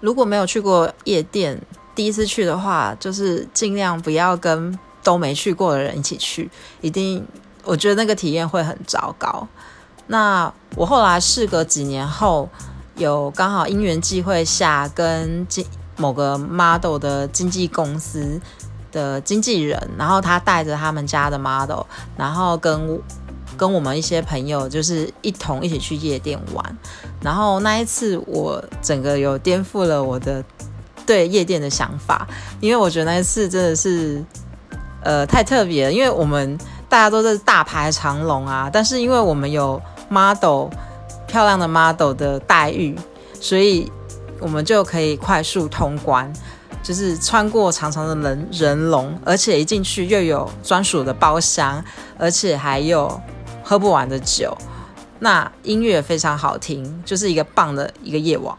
如果没有去过夜店，第一次去的话，就是尽量不要跟都没去过的人一起去，一定我觉得那个体验会很糟糕。那我后来事隔几年后，有刚好因缘际会下跟某个 model 的经纪公司的经纪人，然后他带着他们家的 model，然后跟跟我们一些朋友就是一同一起去夜店玩。然后那一次我整个有颠覆了我的对夜店的想法，因为我觉得那一次真的是呃太特别了，因为我们大家都是大排长龙啊，但是因为我们有 model 漂亮的 model 的待遇，所以我们就可以快速通关，就是穿过长长的人人龙，而且一进去又有专属的包厢，而且还有喝不完的酒。那音乐非常好听，就是一个棒的一个夜晚。